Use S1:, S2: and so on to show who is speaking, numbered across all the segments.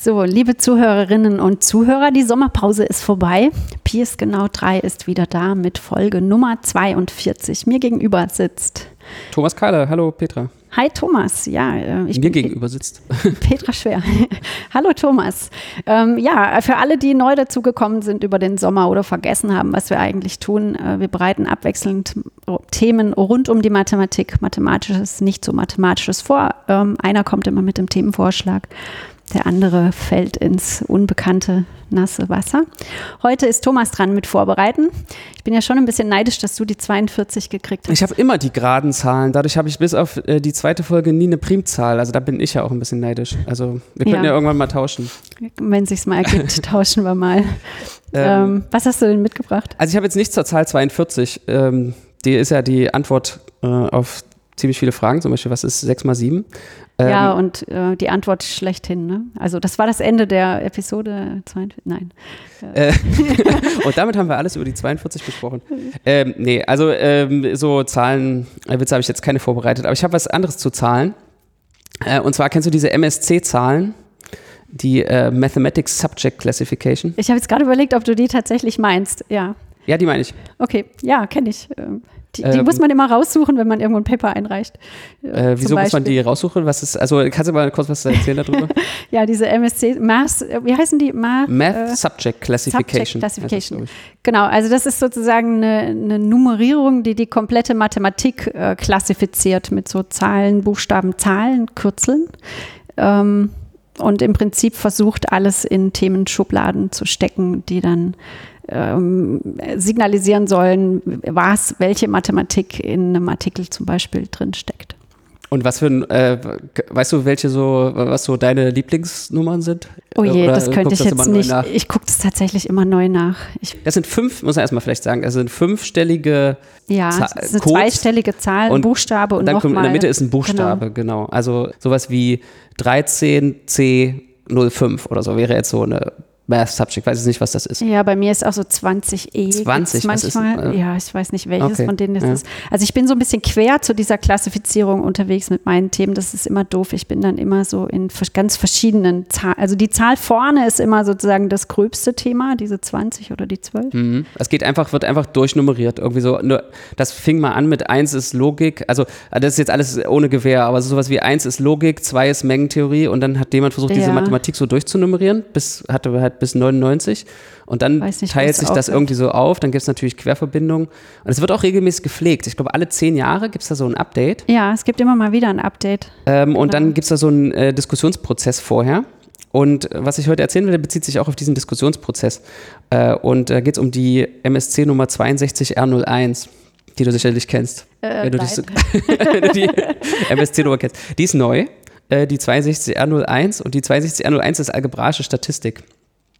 S1: So, liebe Zuhörerinnen und Zuhörer, die Sommerpause ist vorbei. Piers genau 3 ist wieder da mit Folge Nummer 42. Mir gegenüber sitzt
S2: Thomas Kahler. Hallo Petra.
S1: Hi Thomas, ja.
S2: äh, Ich Mir gegenüber sitzt.
S1: Petra Schwer. Hallo Thomas. Ähm, ja, für alle, die neu dazugekommen sind über den Sommer oder vergessen haben, was wir eigentlich tun, äh, wir bereiten abwechselnd Themen rund um die Mathematik, Mathematisches, nicht so Mathematisches vor. Ähm, einer kommt immer mit dem Themenvorschlag der andere fällt ins unbekannte nasse Wasser. Heute ist Thomas dran mit Vorbereiten. Ich bin ja schon ein bisschen neidisch, dass du die 42 gekriegt hast.
S2: Ich habe immer die geraden Zahlen. Dadurch habe ich bis auf äh, die zweite Folge nie eine Primzahl. Also da bin ich ja auch ein bisschen neidisch. Also wir könnten ja, ja irgendwann mal tauschen.
S1: Wenn es sich mal ergibt, tauschen wir mal. Ähm, ähm, was hast du denn mitgebracht?
S2: Also ich habe jetzt nichts zur Zahl 42. Ähm, die ist ja die Antwort äh, auf ziemlich viele Fragen, zum Beispiel, was ist 6 mal 7?
S1: Ähm, ja, und äh, die Antwort schlechthin. Ne? Also das war das Ende der Episode 42. Nein.
S2: Äh, und damit haben wir alles über die 42 besprochen. Ähm, nee, also ähm, so Zahlen, äh, Witze habe ich jetzt keine vorbereitet, aber ich habe was anderes zu Zahlen. Äh, und zwar kennst du diese MSC-Zahlen? Die äh, Mathematics Subject Classification.
S1: Ich habe jetzt gerade überlegt, ob du die tatsächlich meinst. Ja.
S2: Ja, die meine ich.
S1: Okay, ja, kenne ich. Die, die ähm, muss man immer raussuchen, wenn man irgendwo ein Paper einreicht.
S2: Äh, wieso muss man die raussuchen? Was ist, also kannst du mal kurz was erzählen darüber?
S1: ja, diese MSC, Math, wie heißen die?
S2: Math, Math äh, Subject Classification.
S1: Subject Classification. Genau, also das ist sozusagen eine, eine Nummerierung, die die komplette Mathematik äh, klassifiziert mit so Zahlen, Buchstaben, Zahlen, Kürzeln. Ähm, und im Prinzip versucht, alles in Themenschubladen zu stecken, die dann ähm, signalisieren sollen, was, welche Mathematik in einem Artikel zum Beispiel drin steckt.
S2: Und was für ein, äh, weißt du, welche so, was so deine Lieblingsnummern sind?
S1: Oh je, Oder das könnte ich jetzt nicht. Ich gucke das tatsächlich immer neu nach. Ich
S2: das sind fünf, muss man erstmal vielleicht sagen, das sind fünfstellige
S1: Ja, das sind Codes zweistellige Zahlen, und Buchstabe und, und dann
S2: kommt, in der Mitte ist ein Buchstabe, genau. genau. Also sowas wie 13C05 oder so wäre jetzt so eine Math Subject, weiß ich nicht, was das ist.
S1: Ja, bei mir ist auch so 20e.
S2: 20
S1: manchmal. Ist, äh, ja, ich weiß nicht, welches okay. von denen es ja. ist. Also ich bin so ein bisschen quer zu dieser Klassifizierung unterwegs mit meinen Themen. Das ist immer doof. Ich bin dann immer so in ganz verschiedenen Zahlen. Also die Zahl vorne ist immer sozusagen das gröbste Thema, diese 20 oder die 12.
S2: Mhm. Es geht einfach, wird einfach durchnummeriert. Irgendwie so. Das fing mal an mit 1 ist Logik. Also das ist jetzt alles ohne Gewehr, aber sowas wie 1 ist Logik, 2 ist Mengentheorie und dann hat jemand versucht, ja. diese Mathematik so durchzunummerieren, bis hatte halt bis 99. Und dann nicht, teilt sich das irgendwie so auf. Dann gibt es natürlich Querverbindungen. Und es wird auch regelmäßig gepflegt. Ich glaube, alle zehn Jahre gibt es da so ein Update.
S1: Ja, es gibt immer mal wieder ein Update.
S2: Ähm, genau. Und dann gibt es da so einen äh, Diskussionsprozess vorher. Und was ich heute erzählen will, bezieht sich auch auf diesen Diskussionsprozess. Äh, und da geht es um die MSC Nummer 62R01, die du sicherlich kennst.
S1: Äh, wenn, du die,
S2: wenn du die MSC Nummer kennst. Die ist neu, äh, die 62R01. Und die 62R01 ist algebraische Statistik.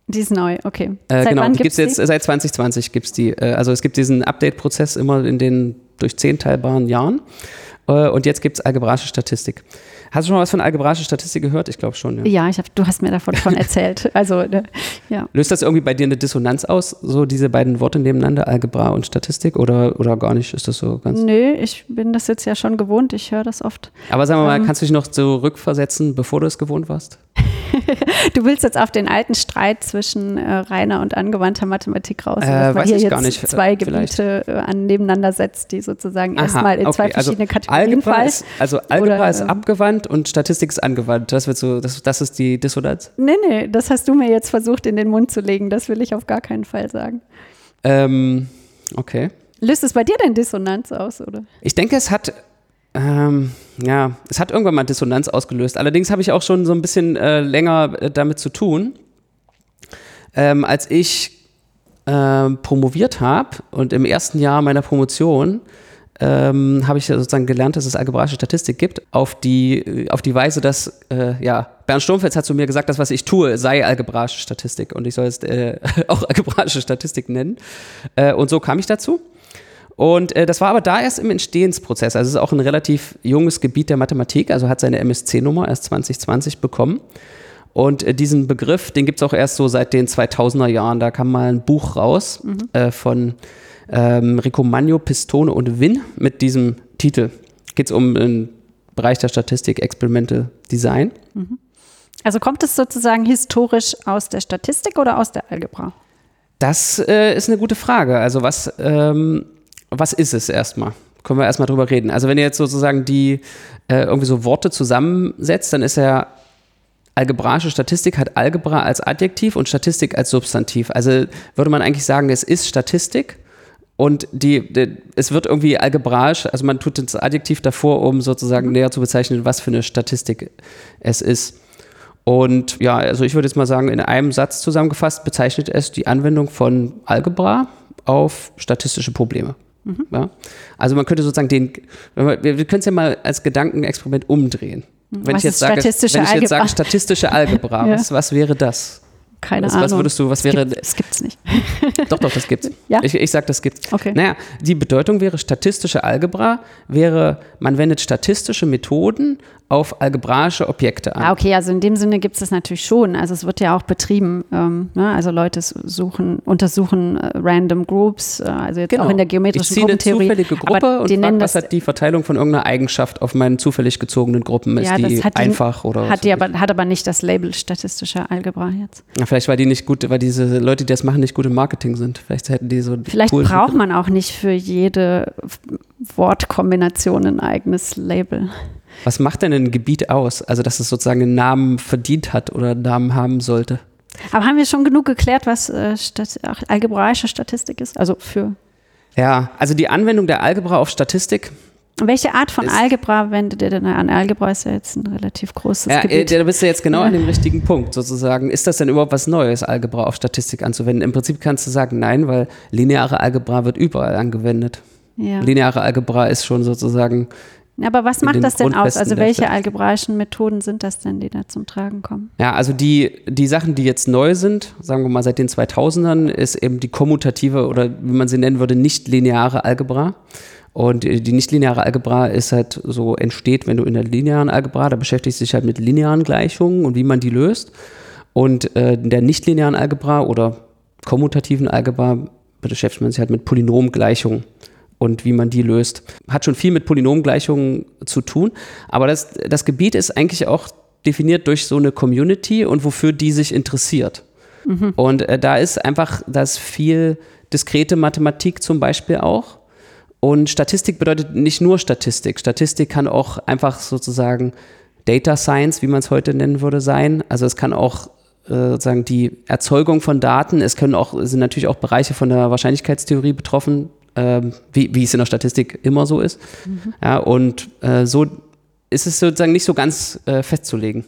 S1: Die ist neu, okay.
S2: Äh, genau, die gibt es jetzt seit 2020 gibt es die. Äh, also es gibt diesen Update-Prozess immer in den durch zehn teilbaren Jahren. Äh, und jetzt gibt es algebraische Statistik. Hast du schon mal was von algebraischer Statistik gehört? Ich glaube schon.
S1: Ja, ja ich hab, du hast mir davon schon erzählt. Also, ne, ja.
S2: Löst das irgendwie bei dir eine Dissonanz aus, so diese beiden Worte nebeneinander, Algebra und Statistik, oder, oder gar nicht? Ist das so ganz.
S1: Nö, ich bin das jetzt ja schon gewohnt. Ich höre das oft.
S2: Aber sagen wir mal, ähm, kannst du dich noch so rückversetzen, bevor du es gewohnt warst?
S1: du willst jetzt auf den alten Streit zwischen äh, reiner und angewandter Mathematik raus,
S2: äh, dass
S1: man hier
S2: jetzt nicht.
S1: zwei Gebiete äh, an, nebeneinander setzt, die sozusagen erstmal in okay. zwei also verschiedene also Kategorien
S2: Algebra
S1: fallen.
S2: Ist, also Algebra Oder, ist ähm, abgewandt und Statistik ist angewandt. Das wird so, das, das ist die Dissonanz?
S1: Nee, nee, das hast du mir jetzt versucht in den Mund zu legen. Das will ich auf gar keinen Fall sagen.
S2: Ähm, okay.
S1: Löst es bei dir denn Dissonanz aus, oder?
S2: Ich denke, es hat ähm, ja, es hat irgendwann mal Dissonanz ausgelöst. Allerdings habe ich auch schon so ein bisschen äh, länger äh, damit zu tun. Ähm, als ich äh, promoviert habe und im ersten Jahr meiner Promotion ähm, habe ich sozusagen gelernt, dass es algebraische Statistik gibt, auf die, auf die Weise, dass, äh, ja, Bernd Sturmfels hat zu mir gesagt, das, was ich tue, sei algebraische Statistik und ich soll es äh, auch algebraische Statistik nennen. Äh, und so kam ich dazu. Und äh, das war aber da erst im Entstehensprozess. Also es ist auch ein relativ junges Gebiet der Mathematik, also hat seine MSC-Nummer erst 2020 bekommen. Und äh, diesen Begriff, den gibt es auch erst so seit den 2000er Jahren. Da kam mal ein Buch raus mhm. äh, von ähm, Rico Magno, Pistone und Win mit diesem Titel. Geht es um den Bereich der Statistik, Experimental Design. Mhm.
S1: Also kommt es sozusagen historisch aus der Statistik oder aus der Algebra?
S2: Das äh, ist eine gute Frage. Also was, ähm, was ist es erstmal? Können wir erstmal drüber reden. Also wenn ihr jetzt sozusagen die äh, irgendwie so Worte zusammensetzt, dann ist ja algebraische Statistik hat Algebra als Adjektiv und Statistik als Substantiv. Also würde man eigentlich sagen, es ist Statistik und die, die, es wird irgendwie algebraisch, also man tut das Adjektiv davor, um sozusagen näher zu bezeichnen, was für eine Statistik es ist. Und ja, also ich würde jetzt mal sagen, in einem Satz zusammengefasst bezeichnet es die Anwendung von Algebra auf statistische Probleme. Mhm. Ja? Also man könnte sozusagen den, wir, wir können es ja mal als Gedankenexperiment umdrehen. Wenn
S1: was
S2: ich jetzt sage, wenn ich jetzt sage statistische Algebra, ja. was, was wäre das?
S1: Keine
S2: was,
S1: Ahnung.
S2: Was würdest du, was wäre.
S1: Gibt, das gibt's nicht.
S2: doch, doch, das gibt's.
S1: Ja?
S2: Ich, ich sag, das gibt's.
S1: Okay.
S2: Naja, die Bedeutung wäre statistische Algebra, wäre, man wendet statistische Methoden auf algebraische Objekte an.
S1: Ah, okay, also in dem Sinne gibt es das natürlich schon. Also es wird ja auch betrieben. Ähm, ne? Also Leute suchen, untersuchen äh, random Groups, äh, also jetzt
S2: genau.
S1: auch in der geometrischen
S2: ich
S1: Gruppentheorie.
S2: eine zufällige Gruppe und frage, was hat die Verteilung von irgendeiner Eigenschaft auf meinen zufällig gezogenen Gruppen? Ist
S1: ja,
S2: die einfach
S1: die,
S2: oder?
S1: Hat, die aber, hat aber nicht das Label statistische Algebra jetzt.
S2: Ja, vielleicht weil die nicht gut, weil diese Leute, die das machen, nicht gut im Marketing sind. Vielleicht hätten die so.
S1: Vielleicht braucht man auch nicht für jede Wortkombination ein eigenes Label.
S2: Was macht denn ein Gebiet aus? Also, dass es sozusagen einen Namen verdient hat oder einen Namen haben sollte?
S1: Aber haben wir schon genug geklärt, was äh, Stat algebraische Statistik ist? Also für.
S2: Ja, also die Anwendung der Algebra auf Statistik.
S1: Welche Art von Algebra wendet ihr denn an? Algebra ist ja jetzt ein relativ großes
S2: ja,
S1: Gebiet.
S2: Da bist du jetzt genau ja. an dem richtigen Punkt sozusagen. Ist das denn überhaupt was Neues, Algebra auf Statistik anzuwenden? Im Prinzip kannst du sagen, nein, weil lineare Algebra wird überall angewendet.
S1: Ja.
S2: Lineare Algebra ist schon sozusagen
S1: aber was macht das denn aus? Also welche algebraischen Methoden sind das denn, die da zum Tragen kommen?
S2: Ja, also die, die Sachen, die jetzt neu sind, sagen wir mal seit den 2000ern, ist eben die kommutative oder wie man sie nennen würde, nicht-lineare Algebra. Und die nichtlineare Algebra ist halt so entsteht, wenn du in der linearen Algebra, da beschäftigst du dich halt mit linearen Gleichungen und wie man die löst. Und äh, in der nichtlinearen Algebra oder kommutativen Algebra beschäftigt man sich halt mit Polynomgleichungen und wie man die löst. Hat schon viel mit Polynomgleichungen zu tun, aber das, das Gebiet ist eigentlich auch definiert durch so eine Community und wofür die sich interessiert. Mhm. Und äh, da ist einfach, das viel diskrete Mathematik zum Beispiel auch. Und Statistik bedeutet nicht nur Statistik. Statistik kann auch einfach sozusagen Data Science, wie man es heute nennen würde, sein. Also es kann auch äh, sozusagen die Erzeugung von Daten. Es können auch, sind natürlich auch Bereiche von der Wahrscheinlichkeitstheorie betroffen, ähm, wie, wie es in der Statistik immer so ist. Mhm. Ja, und äh, so ist es sozusagen nicht so ganz äh, festzulegen.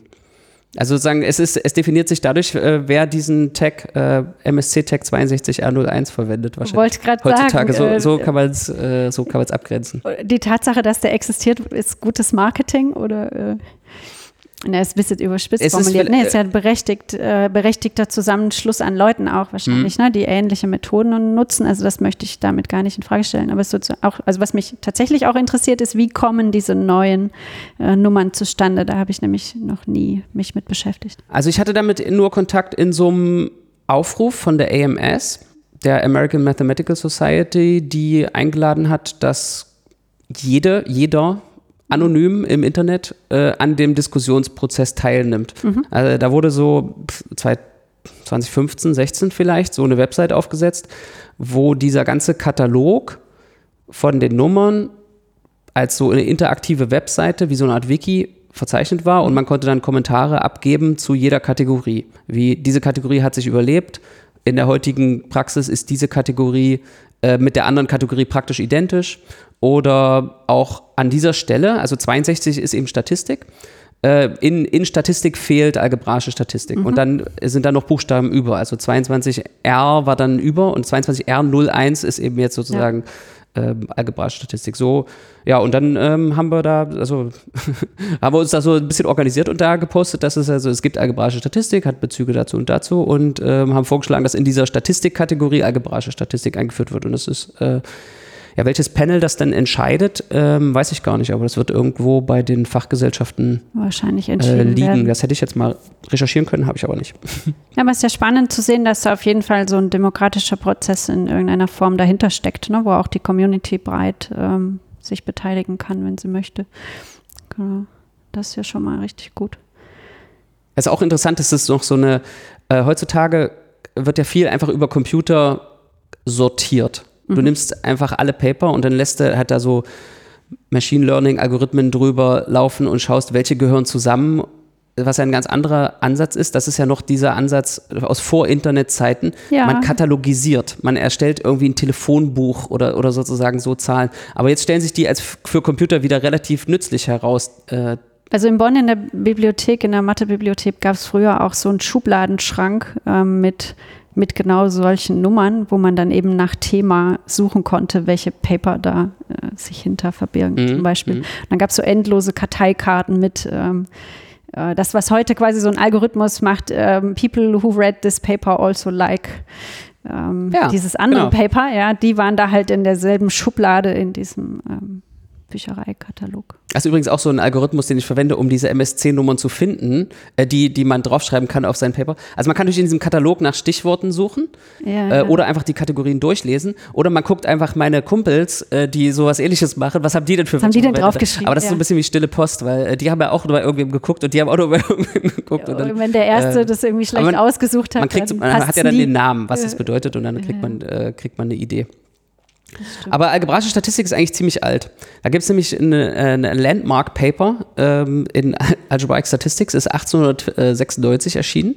S2: Also sozusagen, es, ist, es definiert sich dadurch, äh, wer diesen Tag, äh, MSC-Tag 62R01 verwendet wahrscheinlich.
S1: Wollte gerade
S2: Heutzutage
S1: sagen.
S2: so, so kann man es äh, so abgrenzen.
S1: Die Tatsache, dass der existiert, ist gutes Marketing oder äh, Ne, ist ein bisschen überspitzt
S2: es
S1: formuliert.
S2: Ist,
S1: nee, ist ja ein berechtigt, äh, berechtigter Zusammenschluss an Leuten auch wahrscheinlich, mhm. ne, die ähnliche Methoden nutzen. Also das möchte ich damit gar nicht in Frage stellen. Aber es ist auch, also was mich tatsächlich auch interessiert, ist, wie kommen diese neuen äh, Nummern zustande? Da habe ich nämlich noch nie mich mit beschäftigt.
S2: Also ich hatte damit nur Kontakt in so einem Aufruf von der AMS, der American Mathematical Society, die eingeladen hat, dass jede, jeder anonym im Internet äh, an dem Diskussionsprozess teilnimmt. Mhm. Also da wurde so 2015, 16 vielleicht so eine Website aufgesetzt, wo dieser ganze Katalog von den Nummern als so eine interaktive Webseite, wie so eine Art Wiki verzeichnet war und man konnte dann Kommentare abgeben zu jeder Kategorie. Wie diese Kategorie hat sich überlebt. In der heutigen Praxis ist diese Kategorie äh, mit der anderen Kategorie praktisch identisch oder auch an dieser Stelle, also 62 ist eben Statistik, äh, in, in Statistik fehlt algebraische Statistik. Mhm. Und dann sind da noch Buchstaben über. Also 22R war dann über und 22R01 ist eben jetzt sozusagen ja. ähm, algebraische Statistik. So, ja, und dann ähm, haben wir da, also haben wir uns da so ein bisschen organisiert und da gepostet, dass es also, es gibt algebraische Statistik, hat Bezüge dazu und dazu und ähm, haben vorgeschlagen, dass in dieser Statistikkategorie algebraische Statistik eingeführt wird. Und das ist äh, ja, welches Panel das dann entscheidet, ähm, weiß ich gar nicht, aber das wird irgendwo bei den Fachgesellschaften
S1: wahrscheinlich
S2: äh, liegen.
S1: Werden.
S2: Das hätte ich jetzt mal recherchieren können, habe ich aber nicht.
S1: Ja, aber es ist ja spannend zu sehen, dass da auf jeden Fall so ein demokratischer Prozess in irgendeiner Form dahinter steckt, ne, wo auch die Community breit ähm, sich beteiligen kann, wenn sie möchte. Genau. Das ist ja schon mal richtig gut.
S2: Es ist auch interessant, dass es noch so eine, äh, heutzutage wird ja viel einfach über Computer sortiert. Du
S1: Mhm.
S2: nimmst einfach alle Paper und dann lässt du halt da so Machine Learning Algorithmen drüber laufen und schaust, welche gehören zusammen. Was ja ein ganz anderer Ansatz ist, das ist ja noch dieser Ansatz aus Vor-Internet-Zeiten.
S1: Ja.
S2: Man katalogisiert, man erstellt irgendwie ein Telefonbuch oder, oder sozusagen so Zahlen. Aber jetzt stellen sich die als für Computer wieder relativ nützlich heraus. Äh,
S1: Also in Bonn in der Bibliothek, in der Mathebibliothek gab es früher auch so einen Schubladenschrank ähm, mit, mit genau solchen Nummern, wo man dann eben nach Thema suchen konnte, welche Paper da äh, sich hinter verbirgen
S2: Mhm,
S1: zum Beispiel.
S2: mhm.
S1: Dann gab es so endlose Karteikarten mit ähm, äh, das, was heute quasi so ein Algorithmus macht, ähm, people who read this paper also like ähm,
S2: Ja,
S1: dieses andere
S2: genau.
S1: Paper, ja, die waren da halt in derselben Schublade in diesem ähm, Büchereikatalog.
S2: Das ist übrigens auch so ein Algorithmus, den ich verwende, um diese MSC-Nummern zu finden, äh, die, die man draufschreiben kann auf sein Paper. Also man kann durch in diesem Katalog nach Stichworten suchen
S1: Ja,
S2: äh,
S1: ja.
S2: oder einfach die Kategorien durchlesen oder man guckt einfach meine Kumpels, äh, die sowas ähnliches machen, was haben die denn für
S1: Was haben die denn draufgeschrieben?
S2: Aber das ist so
S1: Ja.
S2: ein bisschen wie stille Post, weil äh, die haben ja auch nur bei irgendwem geguckt und die haben auch nur bei irgendwem geguckt. und dann,
S1: wenn der Erste
S2: äh,
S1: das irgendwie schlecht
S2: man-
S1: ausgesucht hat,
S2: man, kriegt, man hat ja dann
S1: nie.
S2: den Namen, was das
S1: Ja.
S2: bedeutet und dann kriegt
S1: Ja.
S2: man, äh, kriegt man eine Idee. Aber algebraische Statistik ist eigentlich ziemlich alt. Da gibt es nämlich eine, äh, Landmark Paper ähm, in Algebraic Statistics, ist 1896 erschienen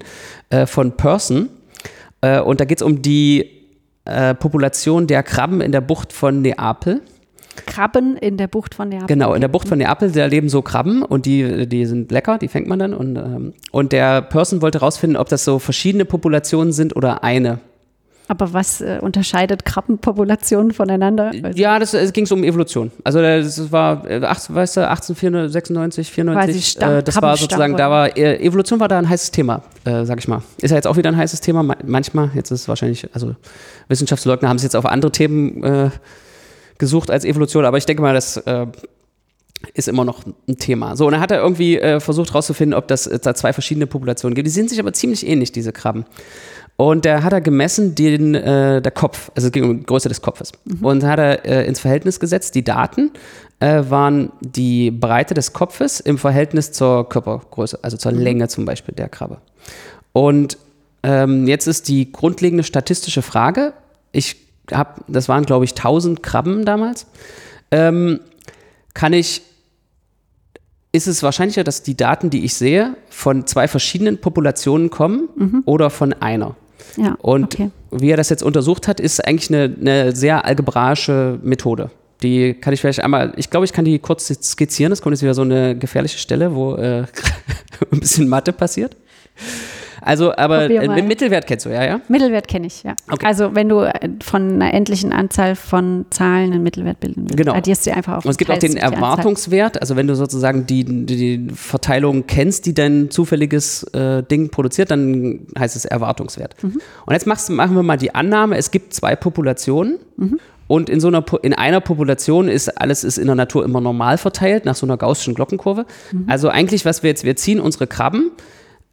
S2: äh, von Person. Äh, und da geht es um die äh, Population der Krabben in der Bucht von Neapel.
S1: Krabben in der Bucht von Neapel.
S2: Genau, in der Bucht von Neapel, da leben so Krabben und die, die sind lecker, die fängt man dann. Und, ähm, und der Person wollte herausfinden, ob das so verschiedene Populationen sind oder eine.
S1: Aber was äh, unterscheidet Krabbenpopulationen voneinander? Also
S2: Ja, das, es ging so um Evolution. Also das war, äh, ach, weißt du, 1896, 94,
S1: Stamm-
S2: äh, das war sozusagen, da war, äh, Evolution war da ein heißes Thema, äh, sag ich mal. Ist ja jetzt auch wieder ein heißes Thema, ma- manchmal, jetzt ist es wahrscheinlich, also Wissenschaftsleugner haben es jetzt auf andere Themen äh, gesucht als Evolution, aber ich denke mal, das äh, ist immer noch ein Thema. So, und dann hat er irgendwie äh, versucht herauszufinden, ob das äh, da zwei verschiedene Populationen gibt. Die sind sich aber ziemlich ähnlich, diese Krabben. Und da hat er gemessen den, äh, der Kopf, also es ging um die Größe des Kopfes. Und hat er äh, ins Verhältnis gesetzt, die Daten äh, waren die Breite des Kopfes im Verhältnis zur Körpergröße, also zur Länge zum Beispiel der Krabbe. Und ähm, jetzt ist die grundlegende statistische Frage, ich habe, das waren glaube ich 1000 Krabben damals, ähm, kann ich ist es wahrscheinlicher, dass die Daten, die ich sehe, von zwei verschiedenen Populationen kommen oder von einer.
S1: Ja,
S2: Und
S1: okay.
S2: wie er das jetzt untersucht hat, ist eigentlich eine, eine sehr algebraische Methode. Die kann ich vielleicht einmal, ich glaube, ich kann die kurz skizzieren. Das kommt jetzt wieder so eine gefährliche Stelle, wo äh, ein bisschen Mathe passiert. Also, aber
S1: Probier
S2: äh, den Mittelwert kennst du, ja, ja?
S1: Mittelwert kenne ich, ja.
S2: Okay.
S1: Also wenn du äh, von einer endlichen Anzahl von Zahlen einen Mittelwert bilden willst,
S2: Genau.
S1: addierst du einfach auf
S2: Und es gibt auch den. Erwartungswert, also wenn du sozusagen die, die, Verteilung kennst, die dein zufälliges äh, Ding produziert, dann heißt es Erwartungswert.
S1: Mhm.
S2: Und jetzt machst, machen wir mal die Annahme, es gibt zwei Populationen
S1: Mhm.
S2: und in so einer in einer Population ist alles ist in der Natur immer normal verteilt nach so einer gaußschen Glockenkurve.
S1: Mhm.
S2: Also eigentlich, was wir jetzt, wir ziehen unsere Krabben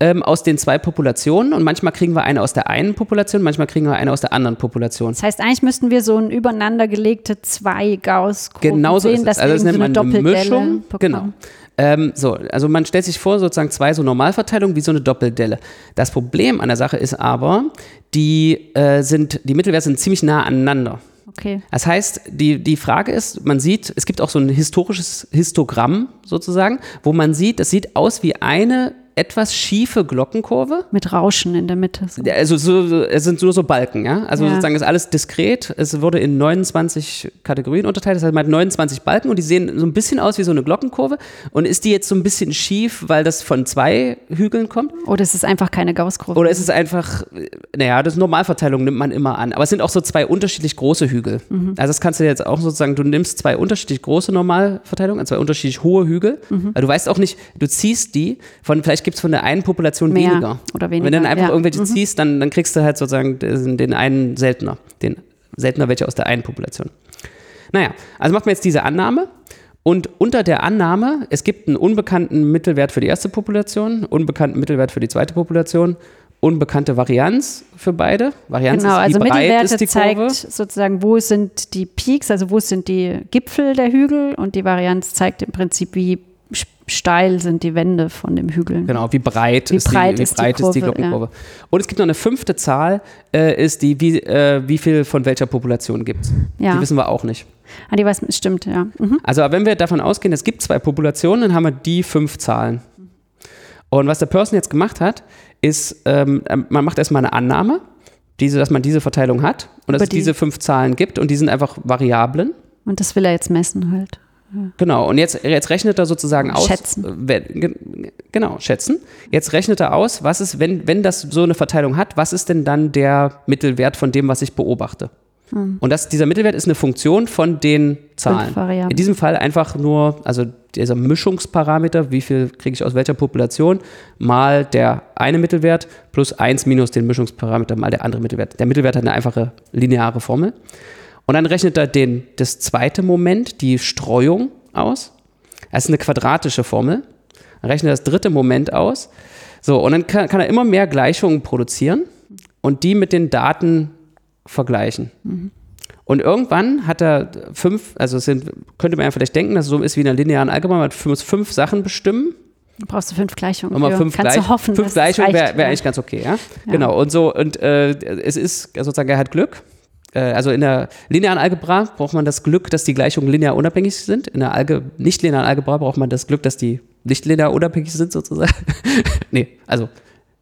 S2: ähm, aus den zwei Populationen und manchmal kriegen wir eine aus der einen Population, manchmal kriegen wir eine aus der anderen Population.
S1: Das heißt, eigentlich müssten wir so ein übereinander gelegte zwei Gauss-Kurven
S2: Genau so
S1: sehen, dass
S2: Also das
S1: wir
S2: nennt
S1: irgendwie
S2: man
S1: eine
S2: eine
S1: Doppeldelle
S2: Mischung.
S1: bekommen.
S2: Genau. Ähm, so, also man stellt sich vor, sozusagen zwei so Normalverteilungen wie so eine Doppeldelle. Das Problem an der Sache ist aber, die äh, sind, die Mittelwerte sind ziemlich nah aneinander.
S1: Okay.
S2: Das heißt, die, die Frage ist, man sieht, es gibt auch so ein historisches Histogramm sozusagen, wo man sieht, das sieht aus wie eine etwas schiefe Glockenkurve.
S1: Mit Rauschen in der Mitte. So.
S2: Also so, es sind nur so Balken, ja. Also
S1: Ja.
S2: sozusagen ist alles diskret. Es wurde in 29 Kategorien unterteilt. Das heißt, man hat 29 Balken und die sehen so ein bisschen aus wie so eine Glockenkurve. Und ist die jetzt so ein bisschen schief, weil das von zwei Hügeln kommt?
S1: Oder es ist einfach keine Gauss-Kurve.
S2: Oder ist es einfach, naja, das Normalverteilung nimmt man immer an. Aber es sind auch so zwei unterschiedlich große Hügel. Also das kannst du jetzt auch sozusagen, du nimmst zwei unterschiedlich große Normalverteilungen, zwei unterschiedlich hohe Hügel. Weil du weißt auch nicht, du ziehst die von, vielleicht gibt es von der einen Population
S1: Mehr
S2: weniger.
S1: oder weniger,
S2: Wenn du dann einfach
S1: ja.
S2: irgendwelche ziehst, dann, dann kriegst du halt sozusagen den einen seltener. Den seltener welche aus der einen Population. Naja, also macht man jetzt diese Annahme. Und unter der Annahme, es gibt einen unbekannten Mittelwert für die erste Population, unbekannten Mittelwert für die zweite Population, unbekannte Varianz für beide. Varianz
S1: Genau,
S2: ist,
S1: also Mittelwerte
S2: ist die Kurve.
S1: zeigt sozusagen, wo sind die Peaks, also wo sind die Gipfel der Hügel und die Varianz zeigt im Prinzip, wie steil sind die Wände von dem Hügel.
S2: Genau, wie breit,
S1: Wie
S2: ist,
S1: breit
S2: die, wie
S1: ist die
S2: breit ist die
S1: Kurve,
S2: Glockenkurve. Und es gibt noch eine fünfte Zahl, äh, ist die, wie, äh, wie viel von welcher Population gibt es.
S1: Ja.
S2: Die wissen wir auch nicht.
S1: Ah, die weiß, stimmt, ja. Mhm.
S2: Also wenn wir davon ausgehen, es gibt zwei Populationen, dann haben wir die fünf Zahlen. Und was der Person jetzt gemacht hat, ist, ähm, man macht erstmal eine Annahme, diese, dass man diese Verteilung hat und dass
S1: Über
S2: es
S1: die-
S2: diese fünf Zahlen gibt und die sind einfach Variablen.
S1: Und das will er jetzt messen halt.
S2: Genau, und jetzt, jetzt rechnet er sozusagen aus.
S1: Schätzen.
S2: Wenn, ge- genau, schätzen. Jetzt rechnet er aus, was ist, wenn, wenn das so eine Verteilung hat, was ist denn dann der Mittelwert von dem, was ich beobachte? Und das, dieser Mittelwert ist eine Funktion von den Zahlen. In diesem Fall einfach nur, also dieser Mischungsparameter, wie viel kriege ich aus welcher Population, mal der eine Mittelwert plus 1 minus den Mischungsparameter mal der andere Mittelwert. Der Mittelwert hat eine einfache lineare Formel. Und dann rechnet er den, das zweite Moment, die Streuung, aus. Das ist eine quadratische Formel. Dann rechnet er das dritte Moment aus. So, und dann kann, kann er immer mehr Gleichungen produzieren und die mit den Daten vergleichen. Und irgendwann hat er fünf, also es sind, könnte man ja vielleicht denken, dass es so ist wie in einer linearen Algebra, man muss fünf Sachen bestimmen
S1: Da brauchst du fünf Gleichungen.
S2: Nochmal fünf,
S1: Kannst
S2: Gleich,
S1: du hoffen,
S2: fünf Gleichungen wäre wär eigentlich ganz okay, ja?
S1: Ja.
S2: Genau. Und so, und äh, es ist sozusagen, er hat Glück. Äh, also in der linearen Algebra braucht man das Glück, dass die Gleichungen linear unabhängig sind. In der Alge nicht linearen Algebra braucht man das Glück, dass die nicht linear unabhängig sind, sozusagen. nee, also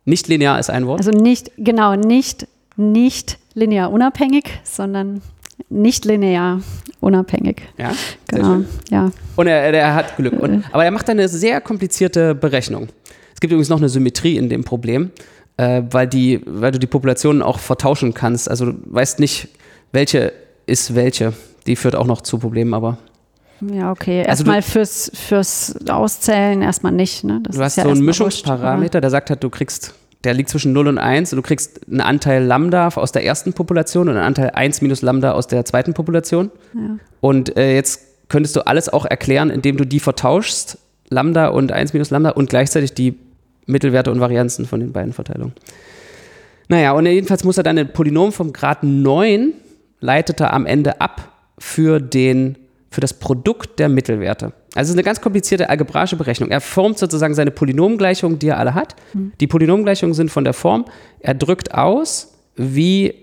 S2: nicht linear ist ein Wort.
S1: Also nicht, genau, nicht, nicht linear unabhängig, sondern nicht linear unabhängig.
S2: ja,
S1: Genau. Ja.
S2: Und er, er hat Glück. Und, aber er macht eine sehr komplizierte Berechnung. Es gibt übrigens noch eine Symmetrie in dem Problem, äh, weil, die, weil du die Populationen auch vertauschen kannst. Also du weißt nicht, welche ist welche. Die führt auch noch zu Problemen, aber
S1: Ja, okay.
S2: Also
S1: Erstmal fürs, fürs Auszählen erstmal nicht. Ne? Das
S2: du hast
S1: ja
S2: so einen Mischungsparameter, der sagt halt, du kriegst, der liegt zwischen 0 und 1 und du kriegst einen Anteil Lambda aus der ersten Population und einen Anteil 1 minus Lambda aus der zweiten Population. Und äh, jetzt könntest du alles auch erklären, indem du die vertauschst, Lambda und 1 minus Lambda und gleichzeitig die Mittelwerte und Varianzen von den beiden Verteilungen. Naja, und jedenfalls muss er dann ein Polynom vom Grad 9 leitet er am Ende ab für, den, für das Produkt der Mittelwerte. Also es ist eine ganz komplizierte algebraische Berechnung. Er formt sozusagen seine Polynomgleichungen, die er alle hat. Die Polynomgleichungen sind von der Form, er drückt aus, wie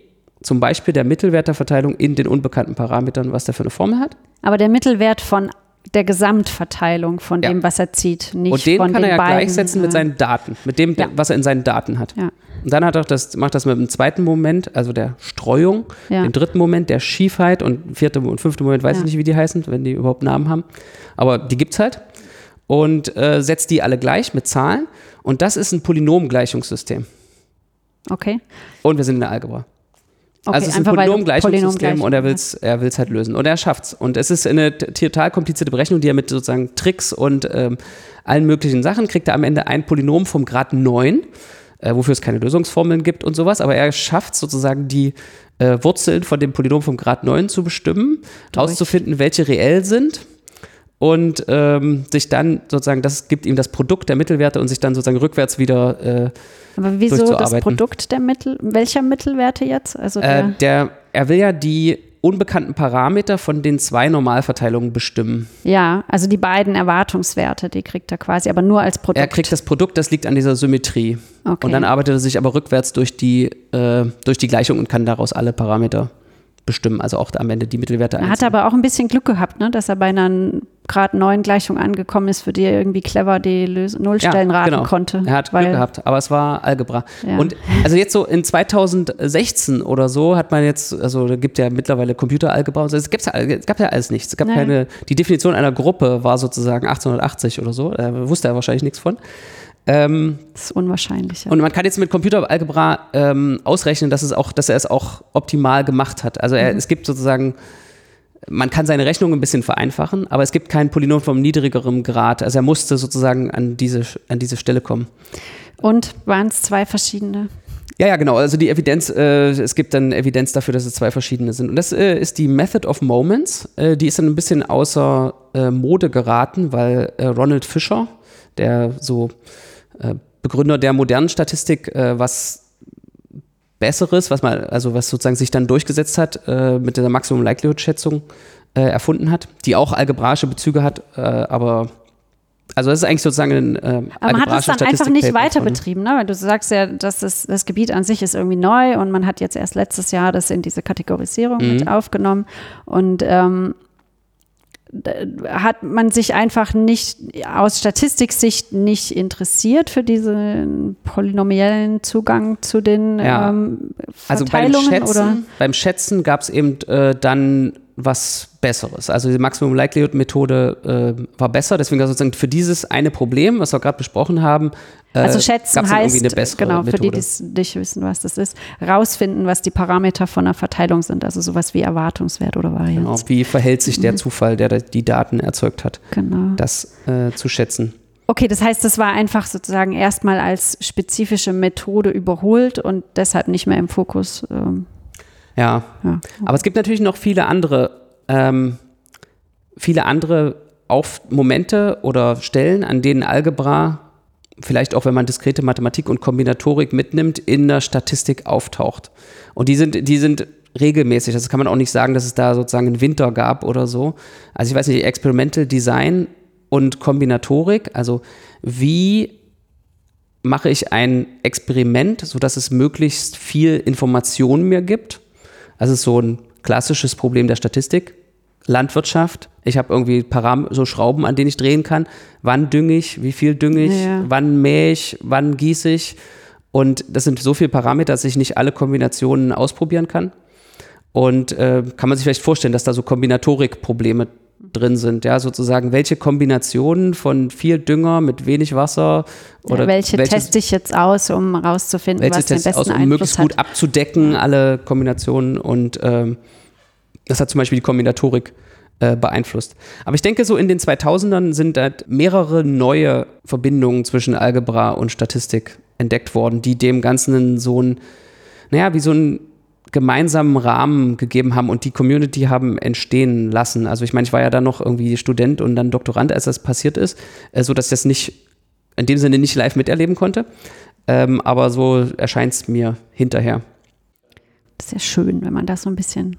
S2: zum Beispiel der Mittelwert der Verteilung in den unbekannten Parametern, was der für eine Formel hat.
S1: Aber der Mittelwert von der Gesamtverteilung von
S2: Ja.
S1: dem, was er zieht, nicht
S2: Und den
S1: von
S2: kann
S1: den
S2: er ja
S1: beiden,
S2: gleichsetzen mit
S1: äh,
S2: seinen Daten, mit dem,
S1: Ja.
S2: was er in seinen Daten hat.
S1: Ja.
S2: Und dann hat er das, macht das mit dem zweiten Moment, also der Streuung,
S1: Ja.
S2: dem dritten Moment, der Schiefheit und vierte und fünfte Moment, weiß ich nicht, wie die heißen, wenn die überhaupt Namen haben. Aber die gibt's halt. Und äh, setzt die alle gleich mit Zahlen. Und das ist ein Polynomgleichungssystem.
S1: Okay.
S2: Und wir sind in der Algebra.
S1: Okay.
S2: also es ist ein Polynomgleichungssystem und er will es er will's halt lösen. Und er schafft's. Und es ist eine total komplizierte Berechnung, die er mit sozusagen Tricks und ähm, allen möglichen Sachen kriegt er am Ende ein Polynom vom Grad 9, äh, wofür es keine Lösungsformeln gibt und sowas. Aber er schafft sozusagen die äh, Wurzeln von dem Polynom vom Grad 9 zu bestimmen, herauszufinden, welche reell sind. Und ähm, sich dann sozusagen, das gibt ihm das Produkt der Mittelwerte und sich dann sozusagen rückwärts wieder äh,
S1: Aber wieso das. Produkt der Mittel, welcher Mittelwerte jetzt? Also der,
S2: Äh, der, er will ja die unbekannten Parameter von den zwei Normalverteilungen bestimmen.
S1: ja, also die beiden Erwartungswerte, die kriegt er quasi, aber nur als Produkt.
S2: Er kriegt das Produkt, das liegt an dieser Symmetrie.
S1: Okay.
S2: Und dann arbeitet er sich aber rückwärts durch die, äh, durch die Gleichung und kann daraus alle Parameter bestimmen, also auch am Ende die Mittelwerte
S1: er hat
S2: einzeln.
S1: aber auch ein bisschen Glück gehabt, ne, dass er bei einer Grad 9 Gleichung angekommen ist, für die er irgendwie clever die Lös Nullstellen raten
S2: genau.
S1: konnte.
S2: Er hat Glück gehabt, aber es war Algebra.
S1: Ja.
S2: Und also jetzt so in 2016 oder so hat man jetzt, also da gibt ja mittlerweile Computeralgebra und so, es, gibt's, ja- es gab ja alles nichts. Es gab
S1: Nein.
S2: keine, die Definition einer Gruppe war sozusagen 1880 oder so, da wusste er wahrscheinlich nichts von. Ähm,
S1: Das ist unwahrscheinlich. Ja.
S2: und man kann jetzt mit Computeralgebra ähm, ausrechnen, dass, es auch, dass er es auch optimal gemacht hat. Also er, es gibt sozusagen, man kann seine Rechnung ein bisschen vereinfachen, aber es gibt kein Polynom vom niedrigeren Grad. Also er musste sozusagen an diese, an diese Stelle kommen.
S1: Und waren es zwei verschiedene?
S2: Ja, ja, genau. Also die Evidenz, äh, es gibt dann Evidenz dafür, dass es zwei verschiedene sind. Und das äh, ist die Method of Moments. Äh, die ist dann ein bisschen außer äh, Mode geraten, weil äh, Ronald Fisher, der so äh, Begründer der modernen Statistik, was Besseres, was man, also was sozusagen sich dann durchgesetzt hat, äh, mit dieser Maximum Likelihood Schätzung äh, erfunden hat, die auch algebraische Bezüge hat, äh, aber Also das ist eigentlich sozusagen ein ähm,
S1: Aber man hat es dann einfach nicht weiter betrieben, ne? Weil du sagst ja, dass das, das Gebiet an sich ist irgendwie neu und man hat jetzt erst letztes Jahr das in diese Kategorisierung
S2: Mhm.
S1: mit aufgenommen und ähm, hat man sich einfach nicht aus Statistiksicht nicht interessiert für diesen polynomiellen Zugang zu den
S2: Ja.
S1: ähm,
S2: Also beim
S1: Verteilungen
S2: Schätzen,
S1: oder
S2: beim Schätzen gab es eben äh, dann was Besseres. Also die Maximum Likelihood Methode äh, war besser. Deswegen also sozusagen für dieses eine Problem, was wir gerade besprochen haben, äh,
S1: Also schätzen heißt,
S2: eine bessere
S1: genau, für die,
S2: Methode.
S1: die es nicht wissen, was das ist, rausfinden, was die Parameter von einer Verteilung sind. Also sowas wie Erwartungswert oder Varianz.
S2: Genau, wie verhält sich
S1: Mhm.
S2: der Zufall, der die Daten erzeugt hat,
S1: Genau.
S2: das äh, zu schätzen.
S1: Okay, das heißt, das war einfach sozusagen erstmal als spezifische Methode überholt und deshalb nicht mehr im Fokus. Ähm,
S2: Ja,
S1: ja.
S2: aber es gibt natürlich noch viele andere, ähm, viele andere auf Momente oder Stellen, an denen Algebra, vielleicht auch wenn man diskrete Mathematik und Kombinatorik mitnimmt, in der Statistik auftaucht. Und die sind, die sind regelmäßig. Das kann man auch nicht sagen, dass es da sozusagen einen Winter gab oder so. Also ich weiß nicht, Experimental Design und Kombinatorik, also wie mache ich ein Experiment, sodass es möglichst viel Information mir gibt. Es ist so ein klassisches Problem der Statistik. Landwirtschaft. Ich habe irgendwie Param so Schrauben, an denen ich drehen kann. Wann dünge ich? Wie viel dünge ich?
S1: Ja.
S2: Wann mähe ich? Wann gieße ich? Und das sind so viele Parameter, dass ich nicht alle Kombinationen ausprobieren kann. Und äh, kann man sich vielleicht vorstellen, dass da so Kombinatorikprobleme drin sind, ja, sozusagen, welche Kombinationen von viel Dünger mit wenig Wasser oder
S1: ja, welche
S2: welches-
S1: teste ich jetzt aus, um herauszufinden,
S2: welche
S1: was den
S2: Tests
S1: besten
S2: aus, um
S1: Einfluss
S2: möglichst
S1: hat?
S2: gut abzudecken, alle Kombinationen und ähm, das hat zum Beispiel die Kombinatorik äh, beeinflusst. Aber ich denke, so in den 2000ern sind halt mehrere neue Verbindungen zwischen Algebra und Statistik entdeckt worden, die dem Ganzen so ein, naja, wie so ein gemeinsamen Rahmen gegeben haben und die Community haben entstehen lassen. Also ich meine, ich war ja dann noch irgendwie Student und dann Doktorand, als das passiert ist, äh, so dass ich das nicht in dem Sinne nicht live miterleben konnte. Ähm, aber so erscheint es mir hinterher.
S1: Das ist ja schön, wenn man da so ein bisschen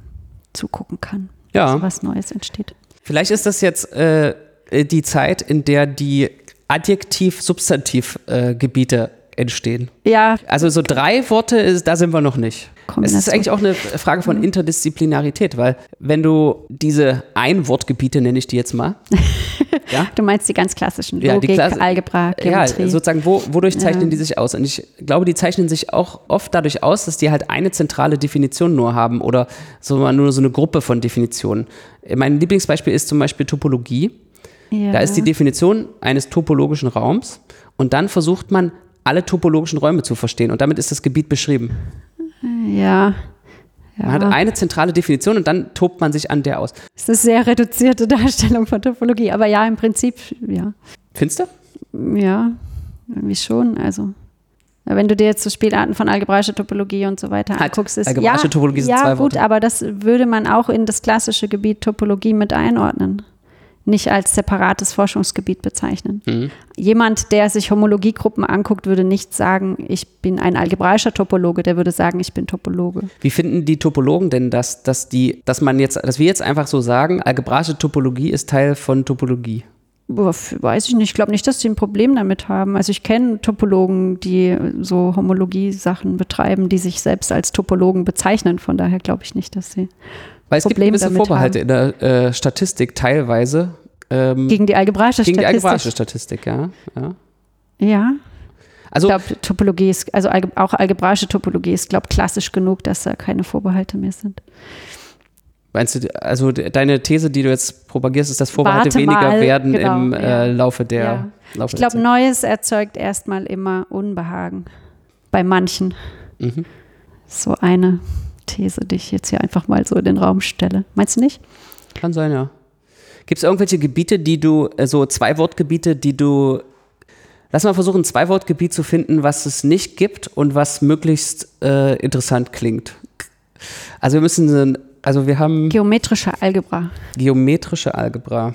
S1: zugucken kann,
S2: Ja.
S1: so was Neues entsteht.
S2: Vielleicht ist das jetzt äh, die Zeit, in der die Adjektiv-Substantiv-Gebiete entstehen.
S1: Ja,
S2: Also so drei Worte, ist, da sind wir noch nicht. Es ist eigentlich auch eine Frage von Interdisziplinarität, weil wenn du diese Einwortgebiete, nenne ich die jetzt mal, ja,
S1: du meinst die ganz klassischen
S2: Ja, die
S1: Logik,
S2: Klasse-
S1: Algebra,
S2: ja,
S1: Geometrie.
S2: sozusagen, wo, wodurch zeichnen
S1: Ja.
S2: die sich aus? Und ich glaube, die zeichnen sich auch oft dadurch aus, dass die halt eine zentrale Definition nur haben oder so nur so eine Gruppe von Definitionen. Mein Lieblingsbeispiel ist zum Beispiel Topologie.
S1: ja.
S2: Da ist die Definition eines topologischen Raums und dann versucht man, alle topologischen Räume zu verstehen und damit ist das Gebiet beschrieben.
S1: ja.
S2: Man hat
S1: Ja.
S2: eine zentrale Definition und dann tobt man sich an der aus.
S1: Es ist eine sehr reduzierte Darstellung von Topologie, aber ja, im Prinzip, ja.
S2: Findest du?
S1: Ja, irgendwie schon. Also, wenn du dir jetzt so Spielarten von algebraischer Topologie und so weiter
S2: Halt,
S1: anguckst, ist
S2: algebraische
S1: ja,
S2: Topologie sind
S1: ja
S2: zwei
S1: gut,
S2: Worte.
S1: aber das würde man auch in das klassische Gebiet Topologie mit einordnen. Nicht als separates Forschungsgebiet bezeichnen.
S2: Mhm.
S1: Jemand, der sich Homologiegruppen anguckt, würde nicht sagen, ich bin ein algebraischer Topologe, der würde sagen, ich bin Topologe.
S2: Wie finden die Topologen denn das, dass die, dass man jetzt, dass wir jetzt einfach so sagen, algebraische Topologie ist Teil von Topologie?
S1: Weiß ich nicht. Ich glaube nicht, dass sie ein Problem damit haben. Also ich kenne Topologen, die so Homologie-Sachen betreiben, die sich selbst als Topologen bezeichnen. Von daher glaube ich nicht, dass sie
S2: Weil es
S1: Problem
S2: gibt gewisse Vorbehalte in der äh, Statistik teilweise ähm,
S1: gegen die algebraische
S2: gegen die
S1: Statistik.
S2: algebraische Statistik, ja. ja.
S1: Ja,
S2: Also
S1: ich glaube, Topologie ist, also auch algebraische Topologie ist, glaube klassisch genug, dass da keine Vorbehalte mehr sind.
S2: meinst du, also de- deine These, die du jetzt propagierst, ist, dass Vorbehalte
S1: Warte
S2: weniger
S1: mal,
S2: werden
S1: genau,
S2: im
S1: ja.
S2: äh, Laufe der
S1: Ja.
S2: Laufe
S1: Ich glaube, Neues erzeugt erstmal immer Unbehagen. Bei manchen.
S2: Mhm.
S1: So eine These, die ich jetzt hier einfach mal so in den Raum stelle. Meinst du nicht?
S2: Kann sein, ja. Gibt es irgendwelche Gebiete, die du, äh, so Zwei-Wort-Gebiete, die du, lass mal versuchen, ein Zwei-Wort-Gebiet zu finden, was es nicht gibt und was möglichst äh, interessant klingt. Also wir müssen, also wir haben
S1: Geometrische Algebra.
S2: geometrische Algebra.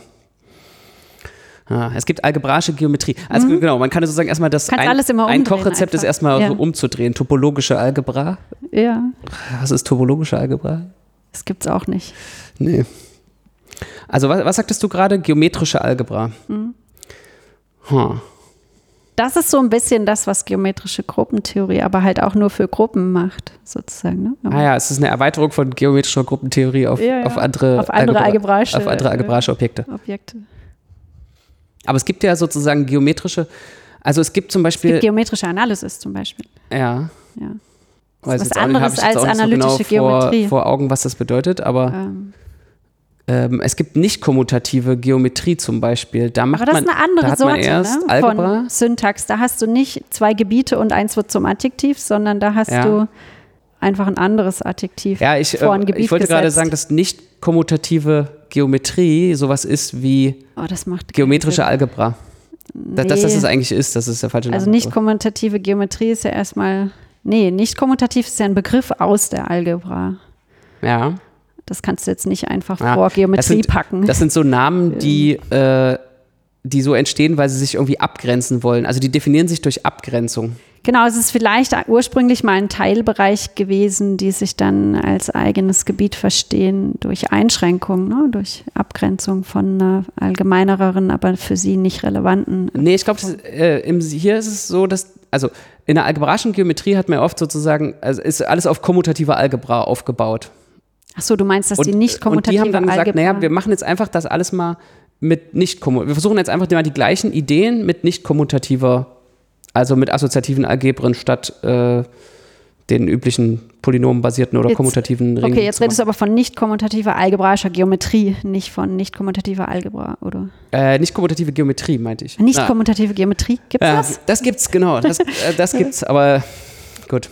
S2: Ah, es gibt algebraische Geometrie. Also genau, man kann sozusagen erstmal das
S1: Kannst
S2: ein,
S1: alles immer
S2: ein Kochrezept ist
S1: einfach.
S2: erstmal
S1: Ja.
S2: so umzudrehen. Topologische Algebra.
S1: Ja,
S2: Was ist topologische Algebra?
S1: das gibt's auch nicht.
S2: Nee. Also was, was sagtest du gerade? Geometrische Algebra.
S1: Mhm.
S2: Huh.
S1: Das ist so ein bisschen das, was geometrische Gruppentheorie aber halt auch nur für Gruppen macht, sozusagen. Ne?
S2: Ah ja, es ist eine Erweiterung von geometrischer Gruppentheorie auf,
S1: Ja, ja.
S2: auf andere,
S1: Auf andere
S2: Algebra-
S1: algebraische,
S2: auf andere
S1: äh,
S2: algebraische Objekte.
S1: Objekte.
S2: Aber es gibt ja sozusagen geometrische, also es gibt zum
S1: Es
S2: Beispiel,
S1: gibt geometrische Analysis zum Beispiel.
S2: ja,
S1: Ja.
S2: Weiß
S1: was anderes als
S2: auch nicht so
S1: analytische
S2: genau
S1: Geometrie.
S2: Vor, vor Augen, was das bedeutet, aber
S1: Ähm,
S2: ähm, es gibt nicht kommutative Geometrie zum Beispiel. Da macht
S1: aber das
S2: man,
S1: ist eine andere
S2: da hat
S1: Sorte
S2: man erst
S1: ne?
S2: Algebra.
S1: von Syntax. Da hast du nicht zwei Gebiete und eins wird zum Adjektiv, sondern da hast
S2: Ja.
S1: du einfach ein anderes Adjektiv
S2: Ja, ich,
S1: vor ein
S2: äh,
S1: Gebiet
S2: ich wollte gerade
S1: gesetzt.
S2: sagen, dass nicht kommutative Geometrie sowas ist wie
S1: oh,
S2: geometrische
S1: Sinn.
S2: Algebra. Da, Dass das
S1: Nee.
S2: es eigentlich ist, das ist der falsche Name.
S1: Also nicht kommutative Geometrie ist ja erstmal, nee, nicht kommutativ ist ja ein Begriff aus der Algebra.
S2: ja.
S1: Das kannst du jetzt nicht einfach
S2: Ja,
S1: vor
S2: das
S1: Geometrie
S2: sind,
S1: packen.
S2: Das sind so Namen, die, äh, die so entstehen, weil sie sich irgendwie abgrenzen wollen. Also die definieren sich durch Abgrenzung.
S1: Genau, es ist vielleicht ursprünglich mal ein Teilbereich gewesen, die sich dann als eigenes Gebiet verstehen durch Einschränkung, ne, durch Abgrenzung von einer allgemeinereren, aber für sie nicht relevanten.
S2: Nee, ich glaube, äh, hier ist es so, dass, also in der algebraischen Geometrie hat man oft sozusagen, also ist alles auf kommutativer Algebra aufgebaut.
S1: Achso, du meinst, dass die nicht
S2: und
S1: kommutative
S2: die haben dann gesagt,
S1: Algebra...
S2: naja, wir machen jetzt einfach das alles mal mit nicht kommu- Wir versuchen jetzt einfach mal die gleichen Ideen mit nicht kommutativer, also mit assoziativen Algebren statt äh, den üblichen polynomenbasierten oder
S1: Jetzt-
S2: kommutativen Ringen.
S1: okay, jetzt redest du aber von nicht kommutativer algebraischer Geometrie, nicht von nicht kommutativer Algebra, oder?
S2: Äh, nicht kommutative Geometrie, meinte ich.
S1: Nicht
S2: Na,
S1: kommutative Geometrie, gibt's
S2: ja,
S1: das?
S2: das gibt's, genau. Das, äh, das gibt's, aber gut.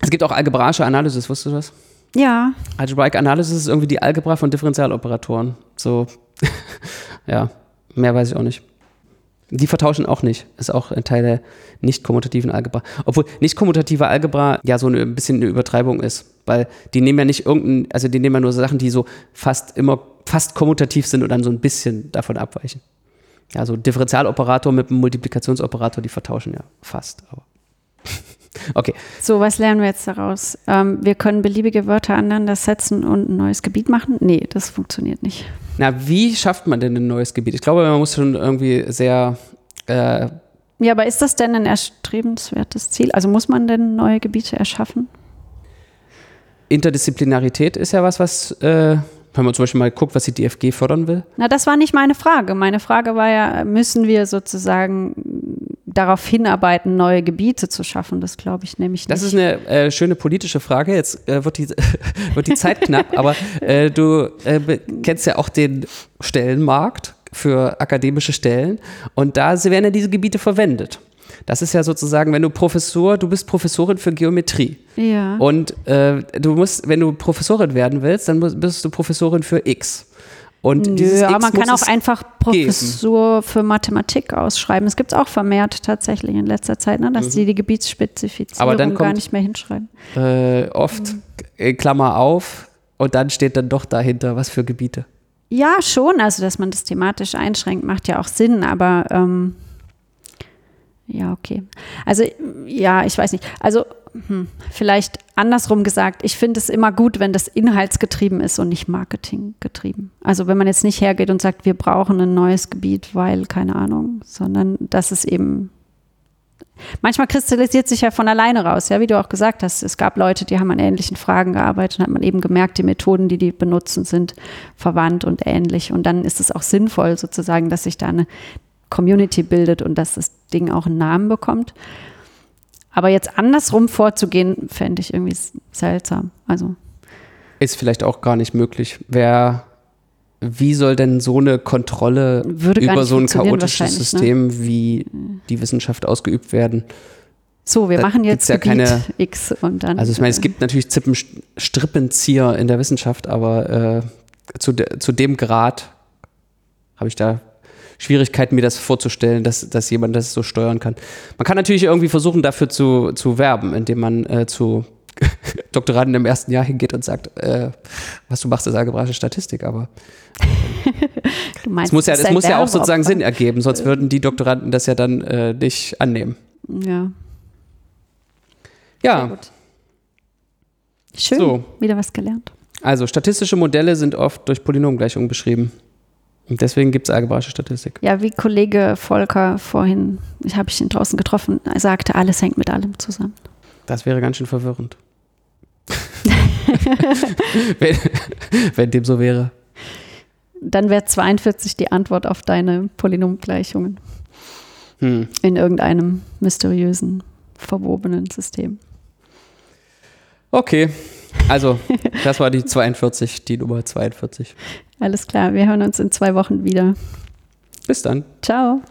S2: Es gibt auch algebraische Analysis, wusstest du das?
S1: Ja,
S2: Algebraic Analysis ist irgendwie die Algebra von Differentialoperatoren. So, ja, mehr weiß ich auch nicht. Die vertauschen auch nicht. Ist auch ein Teil der nicht kommutativen Algebra. Obwohl nicht kommutative Algebra ja so ein bisschen eine Übertreibung ist. Weil die nehmen ja nicht irgendein, also die nehmen ja nur Sachen, die so fast immer, fast kommutativ sind und dann so ein bisschen davon abweichen. Ja, so Differentialoperator mit einem Multiplikationsoperator, die vertauschen ja fast. Aber okay.
S1: so, was lernen wir jetzt daraus? Ähm, wir können beliebige Wörter aneinander setzen und ein neues Gebiet machen? Nee, das funktioniert nicht.
S2: Na, wie schafft man denn ein neues Gebiet? Ich glaube, man muss schon irgendwie sehr äh,
S1: Ja, aber ist das denn ein erstrebenswertes Ziel? Also muss man denn neue Gebiete erschaffen?
S2: Interdisziplinarität ist ja was, was, äh, wenn man zum Beispiel mal guckt, was die DFG fördern will.
S1: Na, das war nicht meine Frage. Meine Frage war ja, müssen wir sozusagen darauf hinarbeiten, neue Gebiete zu schaffen? Das glaube ich nämlich nicht.
S2: Das ist eine äh, schöne politische Frage. Jetzt äh, wird, die, wird die Zeit knapp, aber äh, du äh, kennst ja auch den Stellenmarkt für akademische Stellen und da werden ja diese Gebiete verwendet. Das ist ja sozusagen, wenn du Professor, du bist Professorin für Geometrie.
S1: ja.
S2: Und äh, du musst, wenn du Professorin werden willst, dann musst, bist du Professorin für X. Und dieses
S1: Nö, aber
S2: X
S1: man kann auch einfach Professur für Mathematik ausschreiben. Es gibt es auch vermehrt tatsächlich in letzter Zeit, ne, dass die die Gebietsspezifizierung
S2: Mhm. Aber dann
S1: gar
S2: kommt-
S1: nicht mehr hinschreiben.
S2: äh, oft äh, Klammer auf und dann steht dann doch dahinter, was für Gebiete.
S1: Ja, schon. Also, dass man das thematisch einschränkt, macht ja auch Sinn, aber ähm, ja, okay. Also, ja, ich weiß nicht. Also, hm, vielleicht andersrum gesagt, ich finde es immer gut, wenn das inhaltsgetrieben ist und nicht marketinggetrieben. Also, wenn man jetzt nicht hergeht und sagt, wir brauchen ein neues Gebiet, weil, keine Ahnung, sondern dass es eben. Manchmal kristallisiert sich ja von alleine raus, ja, wie du auch gesagt hast. Es gab Leute, die haben an ähnlichen Fragen gearbeitet und hat man eben gemerkt, die Methoden, die die benutzen, sind verwandt und ähnlich. Und dann ist es auch sinnvoll, sozusagen, dass sich da eine Community bildet und dass das Ding auch einen Namen bekommt. Aber jetzt andersrum vorzugehen, fände ich irgendwie seltsam. Also,
S2: Ist vielleicht auch gar nicht möglich. Wer, wie soll denn so eine Kontrolle über so ein chaotisches
S1: ne?
S2: System wie die Wissenschaft ausgeübt werden?
S1: so, wir
S2: Da
S1: machen jetzt
S2: ja keine-
S1: X und dann.
S2: Also ich meine, es
S1: äh,
S2: gibt natürlich Zippen, Strippenzieher in der Wissenschaft, aber äh, zu, de, zu dem Grad habe ich da Schwierigkeiten, mir das vorzustellen, dass, dass jemand das so steuern kann. Man kann natürlich irgendwie versuchen, dafür zu, zu werben, indem man äh, zu Doktoranden im ersten Jahr hingeht und sagt, äh, was du machst, ist algebraische Statistik, aber
S1: du meinst,
S2: es muss ja, es muss ja auch sozusagen. Sinn ergeben, sonst würden die Doktoranden das ja dann äh, nicht annehmen.
S1: Ja,
S2: Ja.
S1: Schön,
S2: So.
S1: wieder was gelernt.
S2: also statistische Modelle sind oft durch Polynomgleichungen beschrieben. Und deswegen gibt es algebraische Statistik.
S1: Ja, wie Kollege Volker vorhin, ich habe ihn draußen getroffen, er sagte, alles hängt mit allem zusammen.
S2: Das wäre ganz schön verwirrend. wenn, wenn dem so wäre.
S1: Dann wäre 42 die Antwort auf deine Polynomgleichungen
S2: Hm.
S1: in irgendeinem mysteriösen, verwobenen System.
S2: Okay, also das war die 42, die Nummer 42.
S1: Alles klar, wir hören uns in zwei Wochen wieder.
S2: Bis dann.
S1: Ciao.